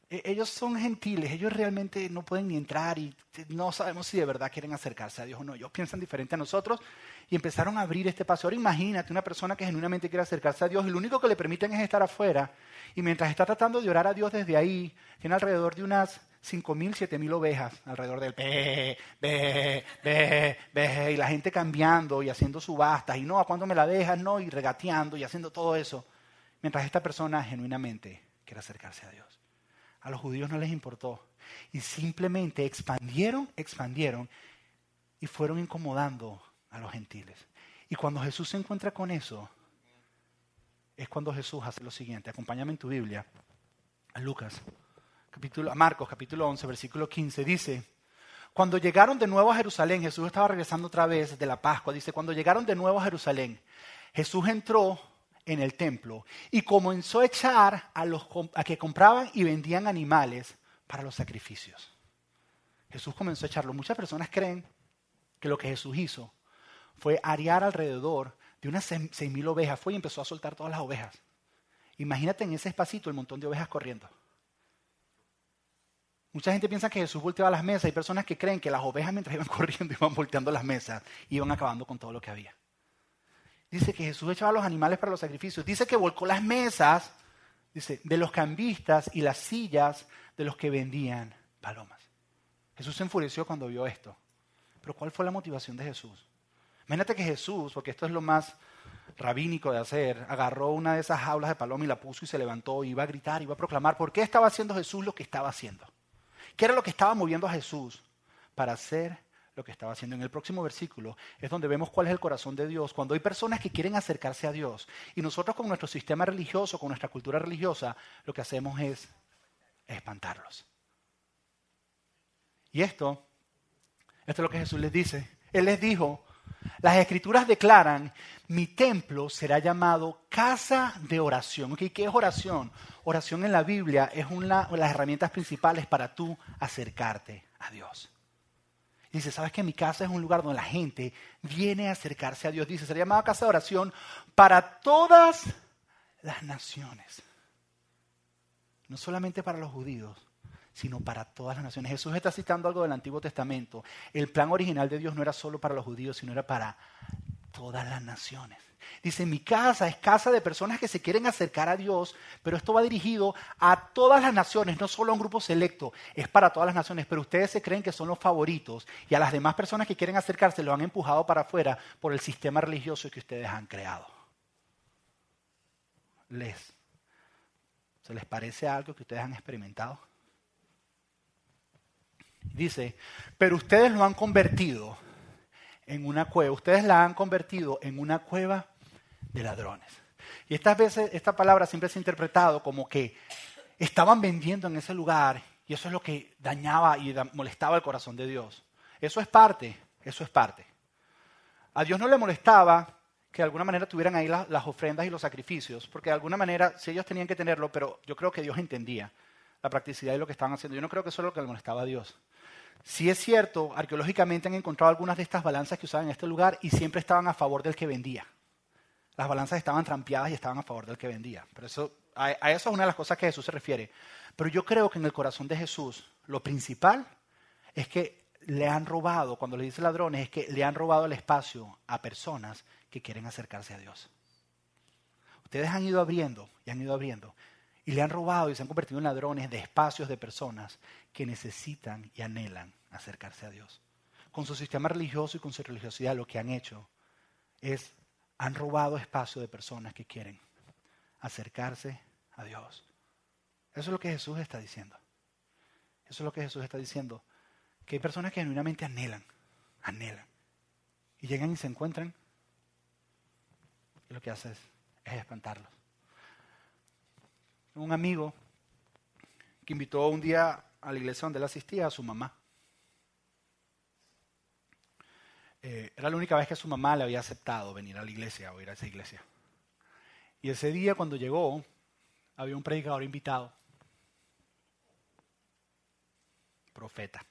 e, ellos son gentiles, ellos realmente no pueden ni entrar y no sabemos si de verdad quieren acercarse a Dios o no. Ellos piensan diferente a nosotros y empezaron a abrir este paso. Ahora imagínate una persona que genuinamente quiere acercarse a Dios y lo único que le permiten es estar afuera y mientras está tratando de orar a Dios desde ahí, tiene alrededor de unas 5.000, 7.000 ovejas alrededor del be, be, be, be, y la gente cambiando y haciendo subastas y no, ¿a cuándo me la dejas? No, y regateando y haciendo todo eso, mientras esta persona genuinamente quiere acercarse a Dios. A los judíos no les importó. Y simplemente expandieron, expandieron y fueron incomodando a los gentiles. Y cuando Jesús se encuentra con eso, es cuando Jesús hace lo siguiente. Acompáñame en tu Biblia, a Lucas, capítulo, Marcos, capítulo 11, versículo 15. Dice, cuando llegaron de nuevo a Jerusalén, Jesús estaba regresando otra vez de la Pascua. Dice, cuando llegaron de nuevo a Jerusalén, Jesús entró en el templo y comenzó a echar a los a que compraban y vendían animales para los sacrificios. Jesús comenzó a echarlo. Muchas personas creen que lo que Jesús hizo fue arear alrededor de unas seis mil ovejas. Fue y empezó a soltar todas las ovejas. Imagínate en ese espacito el montón de ovejas corriendo. Mucha gente piensa que Jesús volteaba las mesas. Hay personas que creen que las ovejas mientras iban corriendo iban volteando las mesas y iban acabando con todo lo que había. Dice que Jesús echaba los animales para los sacrificios. Dice que volcó las mesas, dice, de los cambistas y las sillas de los que vendían palomas. Jesús se enfureció cuando vio esto. Pero ¿cuál fue la motivación de Jesús? Imagínate que Jesús, porque esto es lo más rabínico de hacer, agarró una de esas jaulas de paloma y la puso y se levantó y iba a gritar, iba a proclamar. ¿Por qué estaba haciendo Jesús lo que estaba haciendo? ¿Qué era lo que estaba moviendo a Jesús para hacer lo que estaba haciendo? En el próximo versículo es donde vemos cuál es el corazón de Dios. Cuando hay personas que quieren acercarse a Dios y nosotros con nuestro sistema religioso, con nuestra cultura religiosa, lo que hacemos es espantarlos. Y esto, esto es lo que Jesús les dice. Él les dijo, las escrituras declaran, mi templo será llamado casa de oración. ¿Qué es oración? Oración en la Biblia es una de las herramientas principales para tú acercarte a Dios. Dice, ¿sabes que mi casa es un lugar donde la gente viene a acercarse a Dios? Dice, será llamada casa de oración para todas las naciones. No solamente para los judíos, sino para todas las naciones. Jesús está citando algo del Antiguo Testamento. El plan original de Dios no era solo para los judíos, sino era para todas las naciones. Dice, mi casa es casa de personas que se quieren acercar a Dios, pero esto va dirigido a todas las naciones, no solo a un grupo selecto, es para todas las naciones, pero ustedes se creen que son los favoritos y a las demás personas que quieren acercarse lo han empujado para afuera por el sistema religioso que ustedes han creado. ¿Les? ¿Se les parece algo que ustedes han experimentado? Dice, pero ustedes lo han convertido en una cueva, ustedes la han convertido en una cueva de ladrones. Y estas veces, esta palabra siempre se ha interpretado como que estaban vendiendo en ese lugar y eso es lo que dañaba y molestaba el corazón de Dios. Eso es parte, eso es parte. A Dios no le molestaba que de alguna manera tuvieran ahí las ofrendas y los sacrificios, porque de alguna manera sí ellos tenían que tenerlo, pero yo creo que Dios entendía la practicidad de lo que estaban haciendo. Yo no creo que eso es lo que le molestaba a Dios. Si es cierto, arqueológicamente han encontrado algunas de estas balanzas que usaban en este lugar y siempre estaban a favor del que vendía. Las balanzas estaban trampeadas y estaban a favor del que vendía. Pero eso, a, eso es una de las cosas que Jesús se refiere. Pero yo creo que en el corazón de Jesús lo principal es que le han robado, cuando le dice ladrones, es que le han robado el espacio a personas que quieren acercarse a Dios. Ustedes han ido abriendo y han ido abriendo y le han robado y se han convertido en ladrones de espacios de personas que necesitan y anhelan acercarse a Dios. Con su sistema religioso y con su religiosidad lo que han hecho es, han robado espacio de personas que quieren acercarse a Dios. Eso es lo que Jesús está diciendo. Eso es lo que Jesús está diciendo. Que hay personas que genuinamente anhelan, anhelan. Y llegan y se encuentran. Y lo que hace es, es espantarlos un amigo que invitó un día a la iglesia donde él asistía a su mamá. Eh, era la única vez que su mamá le había aceptado venir a la iglesia o ir a esa iglesia. Y ese día cuando llegó, había un predicador invitado, profeta.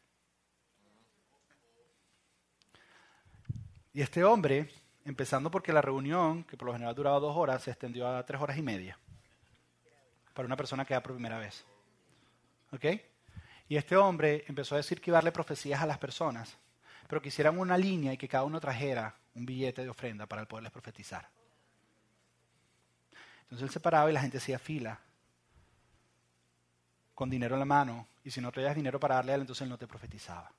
Y este hombre, empezando porque la reunión, que por lo general duraba dos horas, se extendió a tres horas y media para una persona que va por primera vez. ¿Ok? Y este hombre empezó a decir que iba a darle profecías a las personas, pero que hicieran una línea y que cada uno trajera un billete de ofrenda para poderles profetizar. Entonces él se paraba y la gente hacía fila con dinero en la mano, y si no traías dinero para darle a él, entonces él no te profetizaba.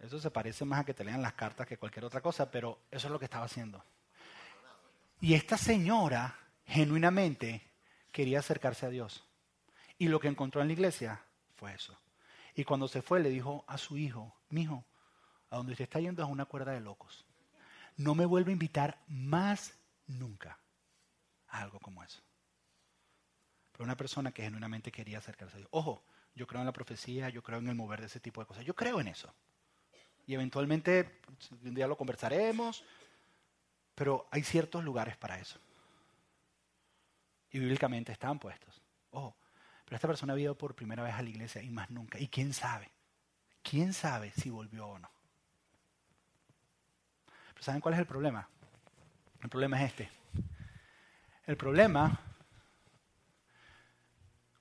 Eso se parece más a que te lean las cartas que cualquier otra cosa, pero eso es lo que estaba haciendo. Y esta señora, genuinamente, quería acercarse a Dios. Y lo que encontró en la iglesia fue eso. Y cuando se fue le dijo a su hijo, mi hijo, a donde usted está yendo es una cuerda de locos. No me vuelve a invitar más nunca a algo como eso. Pero una persona que genuinamente quería acercarse a Dios. Ojo, yo creo en la profecía, yo creo en el mover de ese tipo de cosas. Yo creo en eso. Y eventualmente un día lo conversaremos, pero hay ciertos lugares para eso y bíblicamente están puestos. Ojo, pero esta persona había ido por primera vez a la iglesia y más nunca. ¿Y quién sabe? ¿Quién sabe si volvió o no? ¿Saben cuál es el problema? El problema es este. El problema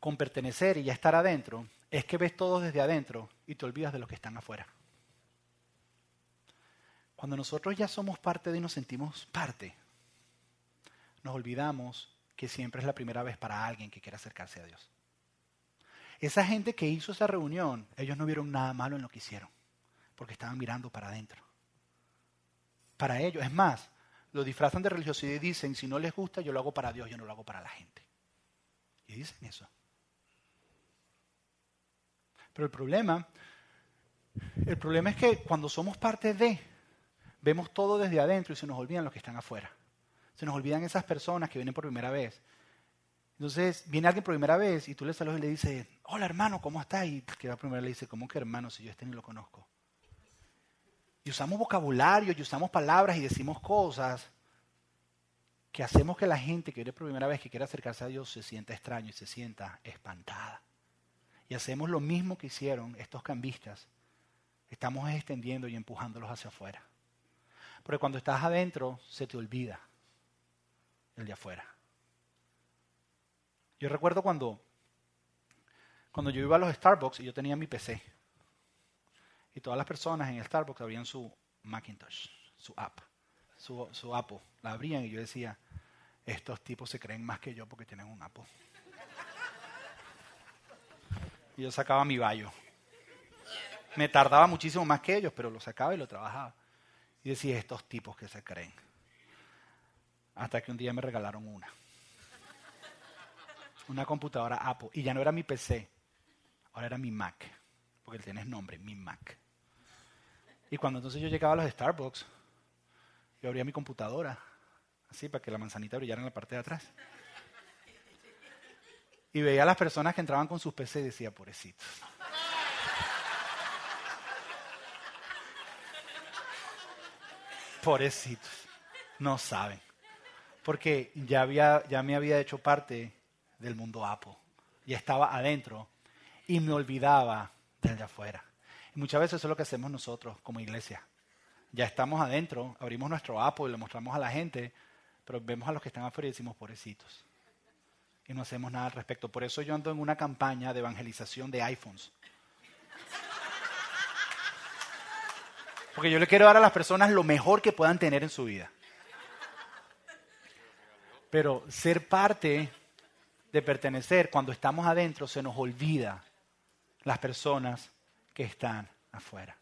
con pertenecer y ya estar adentro es que ves todo desde adentro y te olvidas de los que están afuera. Cuando nosotros ya somos parte de y nos sentimos parte, nos olvidamos que siempre es la primera vez para alguien que quiere acercarse a Dios. Esa gente que hizo esa reunión, ellos no vieron nada malo en lo que hicieron, porque estaban mirando para adentro. Para ellos, es más, lo disfrazan de religiosidad y dicen, si no les gusta, yo lo hago para Dios, yo no lo hago para la gente. Y dicen eso. Pero el problema, el problema es que cuando somos parte de, vemos todo desde adentro y se nos olvidan los que están afuera. Se nos olvidan esas personas que vienen por primera vez. Entonces viene alguien por primera vez y tú le saludas y le dices, hola hermano, ¿cómo estás? Y que va primero le dice, ¿cómo que hermano si yo este ni lo conozco? Y usamos vocabulario y usamos palabras y decimos cosas que hacemos que la gente que viene por primera vez, que quiere acercarse a Dios, se sienta extraño y se sienta espantada. Y hacemos lo mismo que hicieron estos cambistas. Estamos extendiendo y empujándolos hacia afuera. Porque cuando estás adentro, se te olvida el de afuera. Yo recuerdo cuando, cuando yo iba a los Starbucks y yo tenía mi PC. Y todas las personas en el Starbucks abrían su Macintosh, su app, su, su Apple. La abrían y yo decía, estos tipos se creen más que yo porque tienen un Apple. Y yo sacaba mi baño. Me tardaba muchísimo más que ellos, pero lo sacaba y lo trabajaba. Y decía, estos tipos que se creen. Hasta que un día me regalaron una. Una computadora Apple. Y ya no era mi PC, ahora era mi Mac. Porque él tiene nombre, mi Mac. Y cuando entonces yo llegaba a los Starbucks, yo abría mi computadora, así para que la manzanita brillara en la parte de atrás. Y veía a las personas que entraban con sus PC y decía, pobrecitos. Pobrecitos. No saben. Porque ya, había, ya me había hecho parte del mundo Apple. Ya estaba adentro y me olvidaba del de afuera. Y muchas veces eso es lo que hacemos nosotros como iglesia. Ya estamos adentro, abrimos nuestro Apple y le mostramos a la gente, pero vemos a los que están afuera y decimos, pobrecitos y no hacemos nada al respecto. Por eso yo ando en una campaña de evangelización de iPhones. Porque yo le quiero dar a las personas lo mejor que puedan tener en su vida. Pero ser parte de pertenecer, cuando estamos adentro, se nos olvida las personas que están afuera.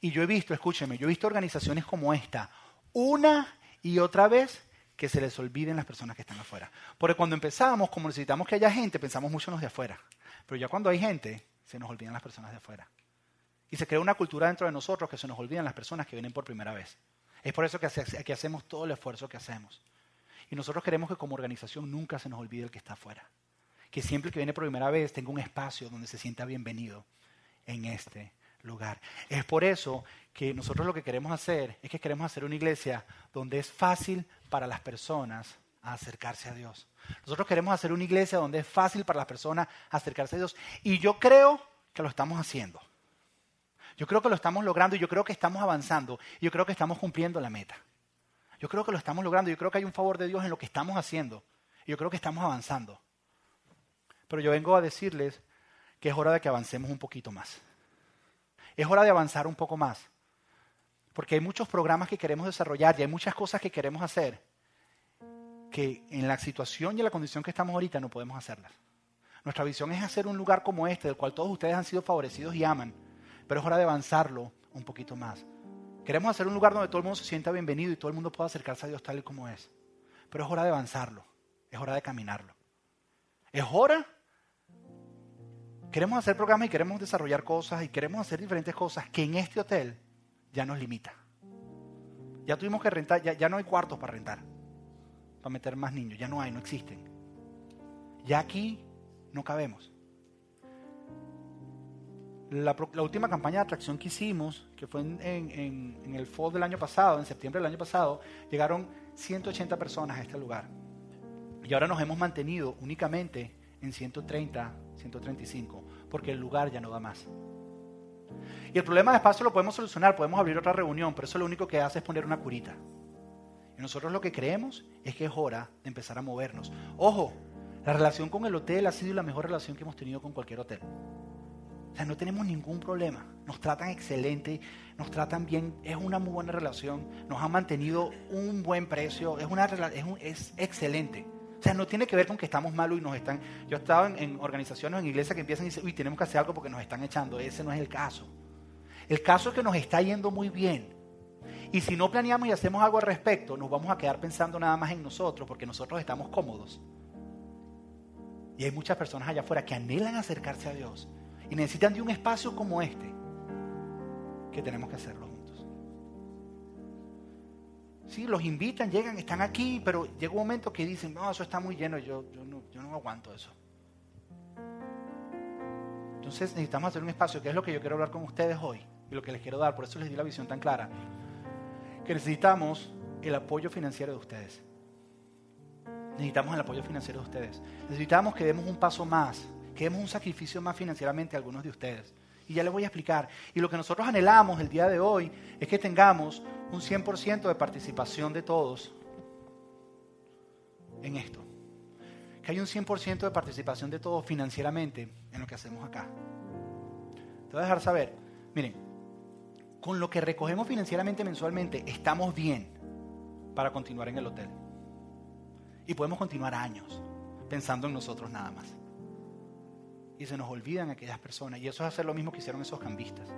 Y yo he visto, escúcheme, yo he visto organizaciones como esta, una y otra vez, que se les olviden las personas que están afuera. Porque cuando empezamos, como necesitamos que haya gente, pensamos mucho en los de afuera. Pero ya cuando hay gente, se nos olvidan las personas de afuera. Y se crea una cultura dentro de nosotros que se nos olvidan las personas que vienen por primera vez. Es por eso que, que hacemos todo el esfuerzo que hacemos. Y nosotros queremos que como organización nunca se nos olvide el que está afuera. Que siempre que viene por primera vez tenga un espacio donde se sienta bienvenido en este lugar. Es por eso que nosotros lo que queremos hacer es que queremos hacer una iglesia donde es fácil para las personas acercarse a Dios. Nosotros queremos hacer una iglesia donde es fácil para las personas acercarse a Dios. Y yo creo que lo estamos haciendo. Yo creo que lo estamos logrando y yo creo que estamos avanzando. Y yo creo que estamos cumpliendo la meta. Yo creo que lo estamos logrando. Yo creo que hay un favor de Dios en lo que estamos haciendo. Y yo creo que estamos avanzando. Pero yo vengo a decirles que es hora de que avancemos un poquito más. Es hora de avanzar un poco más. Porque hay muchos programas que queremos desarrollar y hay muchas cosas que queremos hacer que en la situación y en la condición que estamos ahorita no podemos hacerlas. Nuestra visión es hacer un lugar como este, del cual todos ustedes han sido favorecidos y aman, pero es hora de avanzarlo un poquito más. Queremos hacer un lugar donde todo el mundo se sienta bienvenido y todo el mundo pueda acercarse a Dios tal y como es. Pero es hora de avanzarlo, es hora de caminarlo. Es hora queremos hacer programas y queremos desarrollar cosas y queremos hacer diferentes cosas que en este hotel ya nos limita. Ya tuvimos que rentar, ya, no hay cuartos para rentar, para meter más niños, ya no hay, no existen. Ya aquí no cabemos. La, última campaña de atracción que hicimos, que fue en, en, el fall del año pasado, en septiembre del año pasado, llegaron 180 personas a este lugar. Y ahora nos hemos mantenido únicamente en 130, 135, porque el lugar ya no da más. Y el problema de espacio lo podemos solucionar, podemos abrir otra reunión, pero eso lo único que hace es poner una curita. Y nosotros lo que creemos es que es hora de empezar a movernos. Ojo, la relación con el hotel ha sido la mejor relación que hemos tenido con cualquier hotel. O sea, no tenemos ningún problema. Nos tratan excelente, nos tratan bien, es una muy buena relación, nos han mantenido un buen precio, es, una, es, es excelente. O sea, no tiene que ver con que estamos malos y nos están... Yo he estado en, en organizaciones, en iglesias que empiezan y dicen, uy, tenemos que hacer algo porque nos están echando. Ese no es el caso. El caso es que nos está yendo muy bien. Y si no planeamos y hacemos algo al respecto, nos vamos a quedar pensando nada más en nosotros porque nosotros estamos cómodos. Y hay muchas personas allá afuera que anhelan acercarse a Dios y necesitan de un espacio como este, que tenemos que hacerlo juntos. Sí, los invitan, llegan, están aquí, pero llega un momento que dicen, no, eso está muy lleno, yo, yo, no, yo no aguanto eso. Entonces necesitamos hacer un espacio, que es lo que yo quiero hablar con ustedes hoy y lo que les quiero dar, por eso les di la visión tan clara, que necesitamos el apoyo financiero de ustedes. Necesitamos el apoyo financiero de ustedes. Necesitamos que demos un paso más que demos un sacrificio más financieramente a algunos de ustedes. Y ya les voy a explicar. Y lo que nosotros anhelamos el día de hoy es que tengamos un 100% de participación de todos en esto. Que haya un 100% de participación de todos financieramente en lo que hacemos acá. Te voy a dejar saber. Miren, con lo que recogemos financieramente mensualmente estamos bien para continuar en el hotel. Y podemos continuar años pensando en nosotros nada más y se nos olvidan aquellas personas. Y eso es hacer lo mismo que hicieron esos cambistas.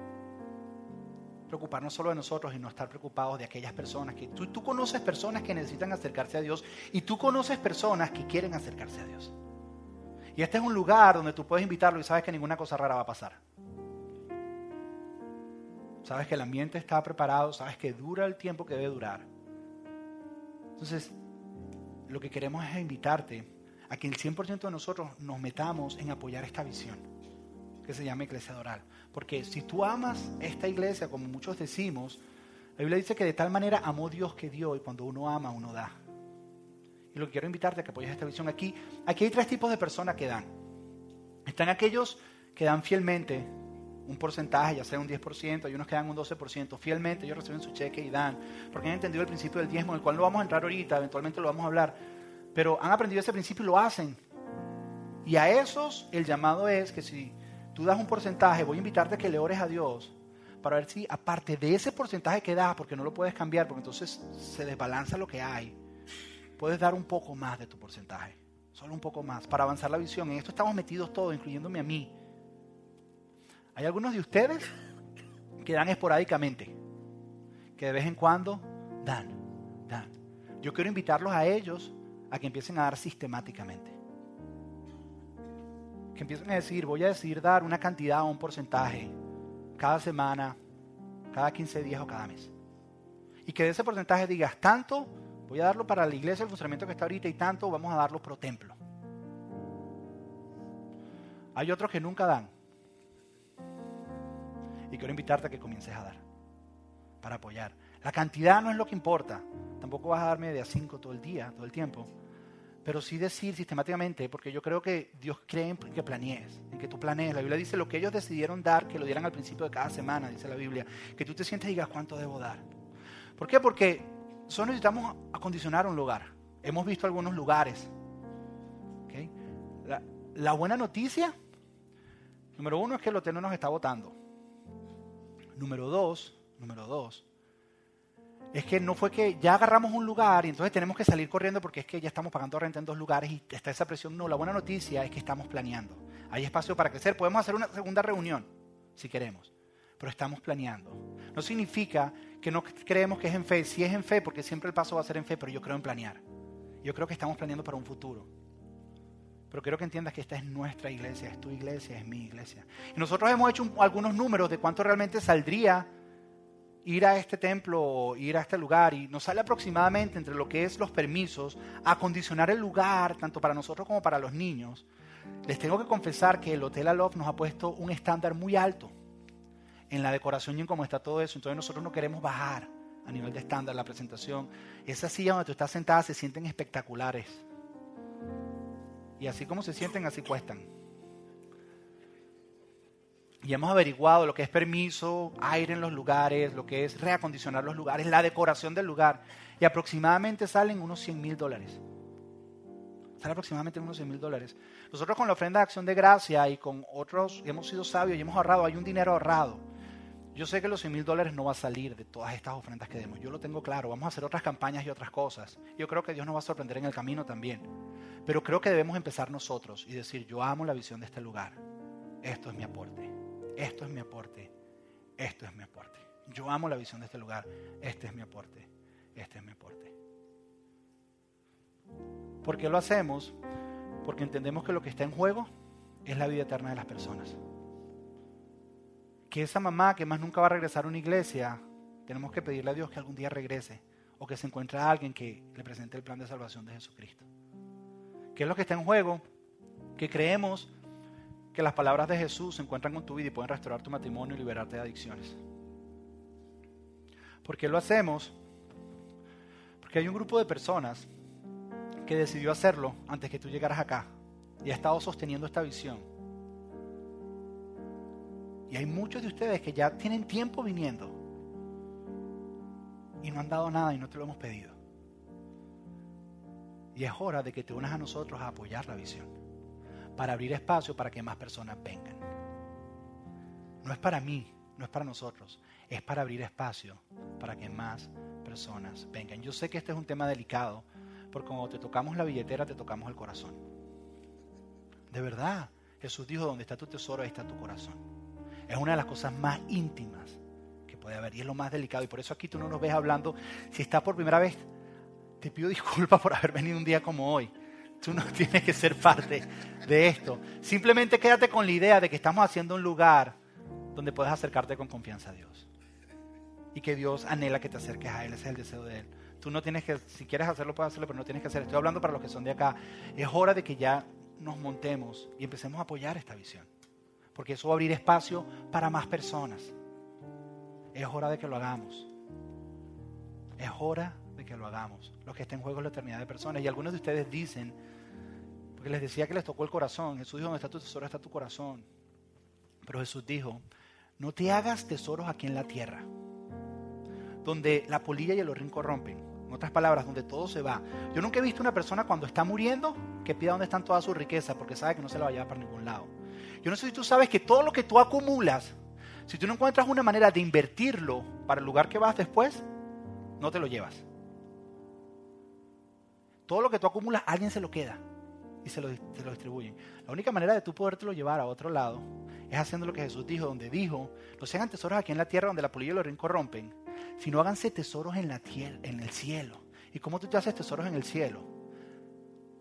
Preocuparnos solo de nosotros y no estar preocupados de aquellas personas que tú, tú conoces personas que necesitan acercarse a Dios y tú conoces personas que quieren acercarse a Dios. Y este es un lugar donde tú puedes invitarlo y sabes que ninguna cosa rara va a pasar. Sabes que el ambiente está preparado, sabes que dura el tiempo que debe durar. Entonces, lo que queremos es invitarte a que el 100% de nosotros nos metamos en apoyar esta visión que se llama iglesia doral. Porque si tú amas esta iglesia, como muchos decimos, la Biblia dice que de tal manera amó Dios que dio y cuando uno ama, uno da. Y lo que quiero invitarte a que apoyes esta visión aquí, aquí hay tres tipos de personas que dan. Están aquellos que dan fielmente un porcentaje, ya sea un 10%, hay unos que dan un 12%, fielmente ellos reciben su cheque y dan, porque han entendido el principio del diezmo, en el cual no vamos a entrar ahorita, eventualmente lo vamos a hablar, pero han aprendido ese principio y lo hacen. Y a esos el llamado es que si tú das un porcentaje, voy a invitarte a que le ores a Dios para ver si aparte de ese porcentaje que das, porque no lo puedes cambiar, porque entonces se desbalanza lo que hay, puedes dar un poco más de tu porcentaje, solo un poco más, para avanzar la visión. En esto estamos metidos todos, incluyéndome a mí. Hay algunos de ustedes que dan esporádicamente, que de vez en cuando dan, dan. Yo quiero invitarlos a ellos a que empiecen a dar sistemáticamente. Que empiecen a decir, voy a decidir dar una cantidad o un porcentaje cada semana, cada 15 días o cada mes. Y que de ese porcentaje digas, tanto voy a darlo para la iglesia, el funcionamiento que está ahorita, y tanto vamos a darlo pro templo. Hay otros que nunca dan. Y quiero invitarte a que comiences a dar para apoyar. La cantidad no es lo que importa. Tampoco vas a darme de a cinco todo el día, todo el tiempo. Pero sí decir sistemáticamente, porque yo creo que Dios cree en que planees, en que tú planees. La Biblia dice lo que ellos decidieron dar, que lo dieran al principio de cada semana, dice la Biblia. Que tú te sientes y digas cuánto debo dar. ¿Por qué? Porque solo necesitamos acondicionar un lugar. Hemos visto algunos lugares. La, la buena noticia, número uno, es que el hotel no nos está votando. Número dos, número dos, es que no fue que ya agarramos un lugar y entonces tenemos que salir corriendo porque es que ya estamos pagando renta en dos lugares y está esa presión. No, la buena noticia es que estamos planeando. Hay espacio para crecer. Podemos hacer una segunda reunión si queremos, pero estamos planeando. No significa que no creemos que es en fe. Si es en fe, porque siempre el paso va a ser en fe, pero yo creo en planear. Yo creo que estamos planeando para un futuro. Pero quiero que entiendas que esta es nuestra iglesia, es tu iglesia, es mi iglesia. Y nosotros hemos hecho algunos números de cuánto realmente saldría ir a este templo o ir a este lugar y nos sale aproximadamente entre lo que es los permisos, acondicionar el lugar, tanto para nosotros como para los niños. Les tengo que confesar que el Hotel Aloft nos ha puesto un estándar muy alto en la decoración y en cómo está todo eso. Entonces nosotros no queremos bajar a nivel de estándar la presentación. Esas sillas donde tú estás sentada se sienten espectaculares. Y así como se sienten, así cuestan. Y hemos averiguado lo que es permiso, aire en los lugares, lo que es reacondicionar los lugares, la decoración del lugar. Y aproximadamente salen unos 100 mil dólares. Sale aproximadamente unos 100 mil dólares. Nosotros con la ofrenda de acción de gracia y con otros hemos sido sabios y hemos ahorrado, hay un dinero ahorrado. Yo sé que los 100 mil dólares no va a salir de todas estas ofrendas que demos. Yo lo tengo claro. Vamos a hacer otras campañas y otras cosas. Yo creo que Dios nos va a sorprender en el camino también. Pero creo que debemos empezar nosotros y decir, yo amo la visión de este lugar. Esto es mi aporte. Esto es mi aporte. Esto es mi aporte. Yo amo la visión de este lugar. Este es mi aporte. Este es mi aporte. ¿Por qué lo hacemos? Porque entendemos que lo que está en juego es la vida eterna de las personas. Que esa mamá que más nunca va a regresar a una iglesia, tenemos que pedirle a Dios que algún día regrese o que se encuentre a alguien que le presente el plan de salvación de Jesucristo. ¿Qué es lo que está en juego? Que creemos que las palabras de Jesús se encuentran con tu vida y pueden restaurar tu matrimonio y liberarte de adicciones. ¿Por qué lo hacemos? Porque hay un grupo de personas que decidió hacerlo antes que tú llegaras acá y ha estado sosteniendo esta visión. Y hay muchos de ustedes que ya tienen tiempo viniendo y no han dado nada y no te lo hemos pedido. Y es hora de que te unas a nosotros a apoyar la visión, para abrir espacio para que más personas vengan. No es para mí, no es para nosotros, es para abrir espacio para que más personas vengan. Yo sé que este es un tema delicado, porque cuando te tocamos la billetera, te tocamos el corazón. De verdad, Jesús dijo, donde está tu tesoro, ahí está tu corazón. Es una de las cosas más íntimas que puede haber y es lo más delicado. Y por eso aquí tú no nos ves hablando. Si estás por primera vez, te pido disculpas por haber venido un día como hoy. Tú no tienes que ser parte de esto. Simplemente quédate con la idea de que estamos haciendo un lugar donde puedes acercarte con confianza a Dios. Y que Dios anhela que te acerques a Él. Ese es el deseo de Él. Tú no tienes que, si quieres hacerlo, puedes hacerlo, pero no tienes que hacerlo. Estoy hablando para los que son de acá. Es hora de que ya nos montemos y empecemos a apoyar esta visión. Porque eso va a abrir espacio para más personas. Es hora de que lo hagamos. Es hora que lo hagamos. Lo que está en juego es la eternidad de personas. Y algunos de ustedes dicen, porque les decía que les tocó el corazón. Jesús dijo, donde está tu tesoro está tu corazón. Pero Jesús dijo, no te hagas tesoros aquí en la tierra, donde la polilla y el horrín corrompen en otras palabras, donde todo se va. Yo nunca he visto una persona cuando está muriendo que pida dónde están todas sus riquezas porque sabe que no se la va a llevar para ningún lado. Yo no sé si tú sabes que todo lo que tú acumulas, si tú no encuentras una manera de invertirlo para el lugar que vas después, no te lo llevas. Todo lo que tú acumulas, alguien se lo queda y se lo, se lo distribuyen. La única manera de tú podértelo llevar a otro lado es haciendo lo que Jesús dijo, donde dijo, no sean tesoros aquí en la tierra donde la polilla y los rin corrompen, sino háganse tesoros en, la tierra, en el cielo. ¿Y cómo tú te haces tesoros en el cielo?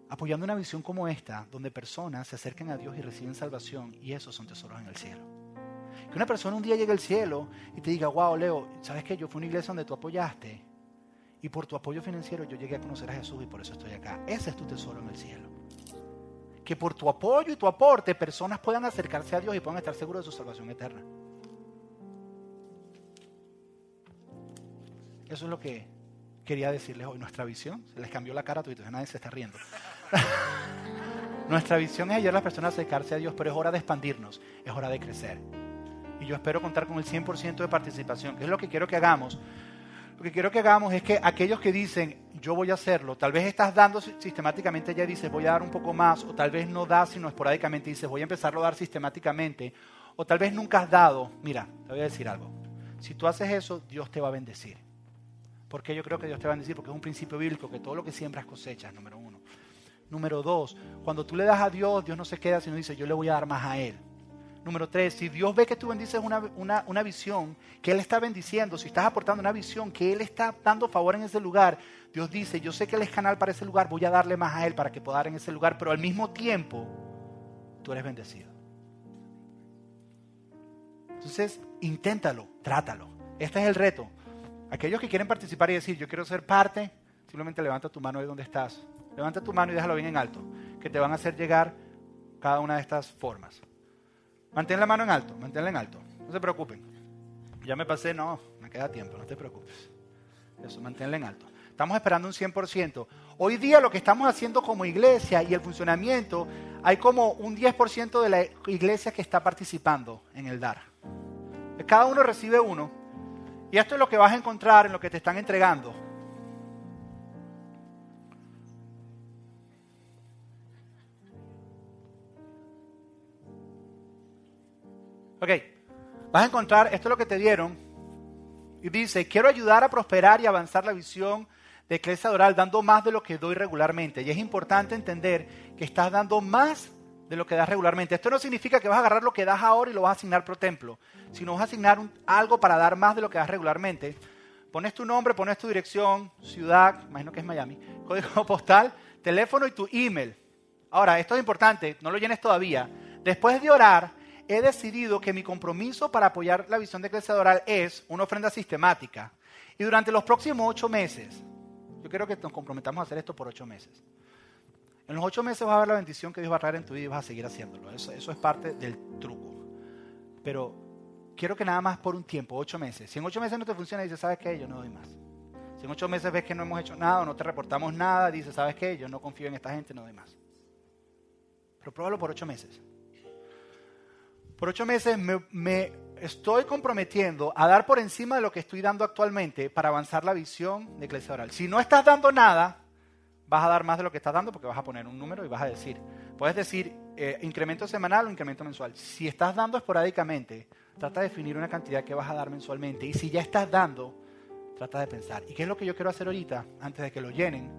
Apoyando una visión como esta, donde personas se acercan a Dios y reciben salvación, y esos son tesoros en el cielo. Que una persona un día llegue al cielo y te diga, wow, Leo, ¿sabes qué? Yo fui a una iglesia donde tú apoyaste, y por tu apoyo financiero yo llegué a conocer a Jesús y por eso estoy acá. Ese es tu tesoro en el cielo. Que por tu apoyo y tu aporte personas puedan acercarse a Dios y puedan estar seguros de su salvación eterna. Eso es lo que quería decirles hoy. Nuestra visión, se les cambió la cara a tu nadie se está riendo. Nuestra visión es ayudar a las personas a acercarse a Dios, pero es hora de expandirnos, es hora de crecer. Y yo espero contar con el 100% de participación, que es lo que quiero que hagamos. Lo que quiero que hagamos es que aquellos que dicen, yo voy a hacerlo, tal vez estás dando sistemáticamente, ya dices, voy a dar un poco más, o tal vez no das, sino esporádicamente dices, voy a empezarlo a dar sistemáticamente, o tal vez nunca has dado. Mira, te voy a decir algo. Si tú haces eso, Dios te va a bendecir. Porque yo creo que Dios te va a bendecir, porque es un principio bíblico que todo lo que siembras cosechas, número uno. Número dos, cuando tú le das a Dios, Dios no se queda, sino dice, yo le voy a dar más a Él. Número tres, si Dios ve que tú bendices una, una, visión que Él está bendiciendo, si estás aportando una visión que Él está dando favor en ese lugar, Dios dice, yo sé que Él es canal para ese lugar, voy a darle más a Él para que pueda dar en ese lugar, pero al mismo tiempo, tú eres bendecido. Entonces, inténtalo, trátalo. Este es el reto. Aquellos que quieren participar y decir, yo quiero ser parte, simplemente levanta tu mano ahí donde estás. Levanta tu mano y déjalo bien en alto, que te van a hacer llegar cada una de estas formas. Mantén la mano en alto, manténla en alto. No se preocupen. Ya me pasé, no, me queda tiempo, no te preocupes. Eso, manténla en alto. Estamos esperando un 100%. Hoy día lo que estamos haciendo como iglesia y el funcionamiento, hay como un 10% de la iglesia que está participando en el dar. Cada uno recibe uno. Y esto es lo que vas a encontrar en lo que te están entregando. Ok, vas a encontrar, esto es lo que te dieron, y dice, quiero ayudar a prosperar y avanzar la visión de Iglesia Doral dando más de lo que doy regularmente. Y es importante entender que estás dando más de lo que das regularmente. Esto no significa que vas a agarrar lo que das ahora y lo vas a asignar por templo, sino vas a asignar algo para dar más de lo que das regularmente. Pones tu nombre, pones tu dirección, ciudad, imagino que es Miami, código postal, teléfono y tu email. Ahora, esto es importante, no lo llenes todavía. Después de orar, he decidido que mi compromiso para apoyar la visión de Iglesia Doral es una ofrenda sistemática. Y durante los próximos ocho meses, yo quiero que nos comprometamos a hacer esto por ocho meses. En los ocho meses vas a ver la bendición que Dios va a traer en tu vida y vas a seguir haciéndolo. Eso, eso es parte del truco. Pero quiero que nada más por un tiempo, ocho meses. Si en ocho meses no te funciona, dices, ¿sabes qué? Yo no doy más. Si en ocho meses ves que no hemos hecho nada no te reportamos nada, dices, ¿sabes qué? Yo no confío en esta gente, no doy más. Pero pruébalo por ocho meses. Por ocho meses me, estoy comprometiendo a dar por encima de lo que estoy dando actualmente para avanzar la visión de Iglesia Oral. Si no estás dando nada, vas a dar más de lo que estás dando porque vas a poner un número y vas a decir, puedes decir eh, incremento semanal o incremento mensual. Si estás dando esporádicamente, trata de definir una cantidad que vas a dar mensualmente. Y si ya estás dando, trata de pensar. ¿Y qué es lo que yo quiero hacer ahorita, antes de que lo llenen?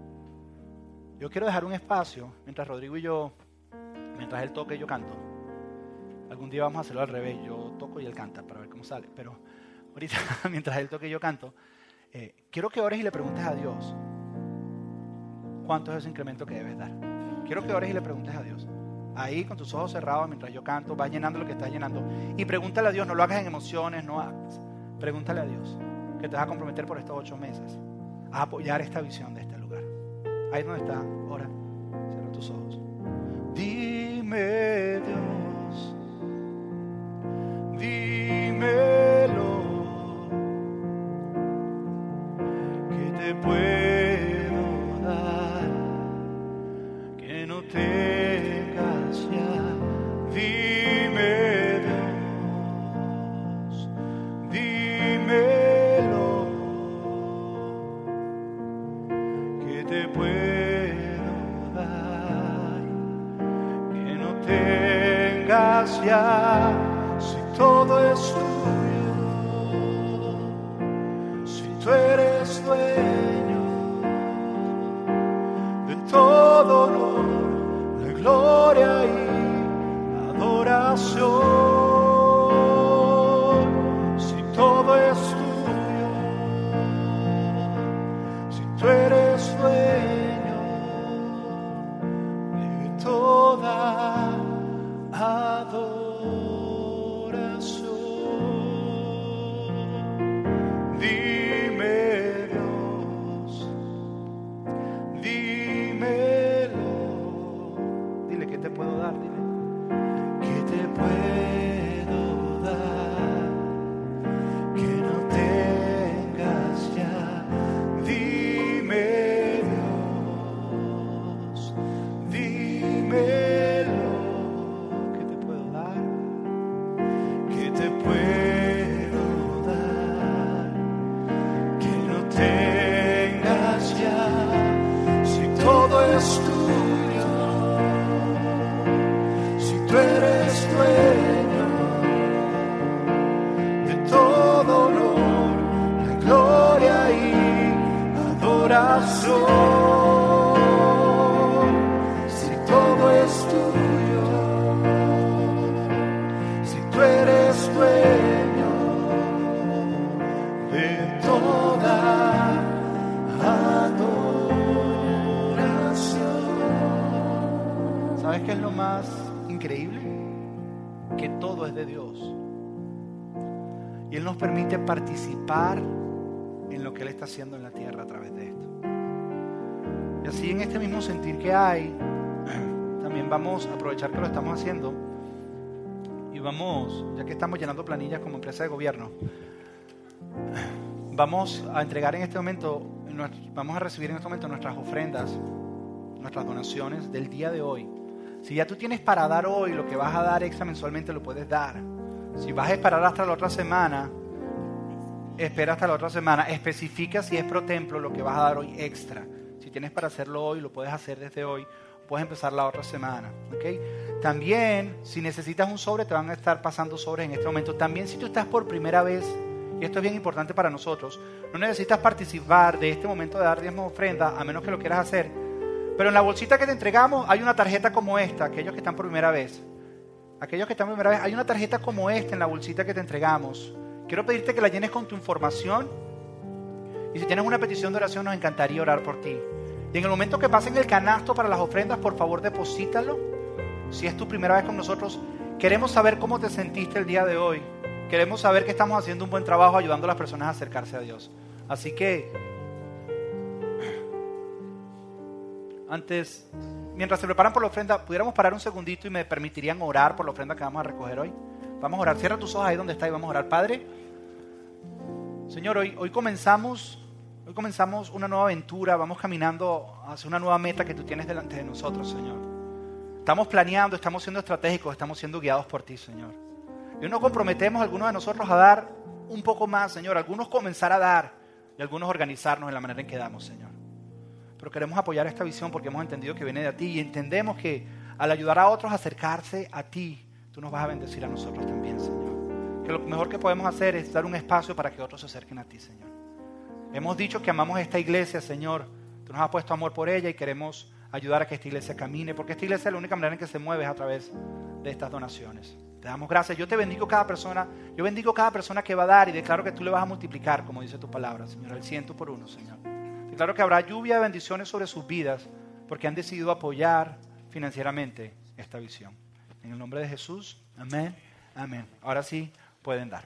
Yo quiero dejar un espacio, mientras Rodrigo y yo, mientras él toque y yo canto, Algún día vamos a hacerlo al revés. Yo toco y él canta para ver cómo sale. Pero ahorita, mientras él toque y yo canto, eh, quiero que ores y le preguntes a Dios cuánto es ese incremento que debes dar. Quiero que ores y le preguntes a Dios. Ahí con tus ojos cerrados mientras yo canto, vas llenando lo que estás llenando. Y pregúntale a Dios, no lo hagas en emociones, no hagas. Pregúntale a Dios que te vas a comprometer por estos ocho meses a apoyar esta visión de este lugar. Ahí donde está, ora, cierra tus ojos. Dime say. Participar en lo que Él está haciendo en la tierra a través de esto. Y así en este mismo sentir que hay, también vamos a aprovechar que lo estamos haciendo y vamos, ya que estamos llenando planillas como empresa de gobierno, vamos a entregar en este momento, vamos a recibir en este momento nuestras ofrendas, nuestras donaciones del día de hoy. Si ya tú tienes para dar hoy, lo que vas a dar extra mensualmente lo puedes dar. Si vas a esperar hasta la otra semana, espera hasta la otra semana. Especifica si es pro templo lo que vas a dar hoy extra. Si tienes para hacerlo hoy, lo puedes hacer desde hoy. Puedes empezar la otra semana. ¿okay? También, si necesitas un sobre, te van a estar pasando sobres en este momento. También, si tú estás por primera vez, y esto es bien importante para nosotros, no necesitas participar de este momento de dar diezmo ofrenda, a menos que lo quieras hacer. Pero en la bolsita que te entregamos hay una tarjeta como esta, aquellos que están por primera vez. Aquellos que están por primera vez, hay una tarjeta como esta en la bolsita que te entregamos. Quiero pedirte que la llenes con tu información. Y si tienes una petición de oración, nos encantaría orar por ti. Y en el momento que pasen el canasto para las ofrendas, por favor, deposítalo. Si es tu primera vez con nosotros, queremos saber cómo te sentiste el día de hoy. Queremos saber que estamos haciendo un buen trabajo ayudando a las personas a acercarse a Dios. Así que, antes, mientras se preparan por la ofrenda, pudiéramos parar un segundito y me permitirían orar por la ofrenda que vamos a recoger hoy. Vamos a orar. Cierra tus ojos ahí donde está y vamos a orar. Padre, Señor, hoy, hoy comenzamos Hoy comenzamos una nueva aventura, vamos caminando hacia una nueva meta que tú tienes delante de nosotros, Señor. Estamos planeando, estamos siendo estratégicos, estamos siendo guiados por ti, Señor. Y nos comprometemos algunos de nosotros a dar un poco más, Señor. Algunos comenzar a dar y algunos organizarnos en la manera en que damos, Señor. Pero queremos apoyar esta visión porque hemos entendido que viene de ti y entendemos que al ayudar a otros a acercarse a ti, tú nos vas a bendecir a nosotros también, Señor. Que lo mejor que podemos hacer es dar un espacio para que otros se acerquen a ti, Señor. Hemos dicho que amamos esta iglesia, Señor. Tú nos has puesto amor por ella y queremos ayudar a que esta iglesia camine, porque esta iglesia es la única manera en que se mueve a través de estas donaciones. Te damos gracias. Yo te bendigo cada persona. Yo bendigo cada persona que va a dar y declaro que tú le vas a multiplicar, como dice tu palabra, Señor, el ciento por uno, Señor. Declaro que habrá lluvia de bendiciones sobre sus vidas porque han decidido apoyar financieramente esta visión. En el nombre de Jesús, amén, amén. Ahora sí pueden dar.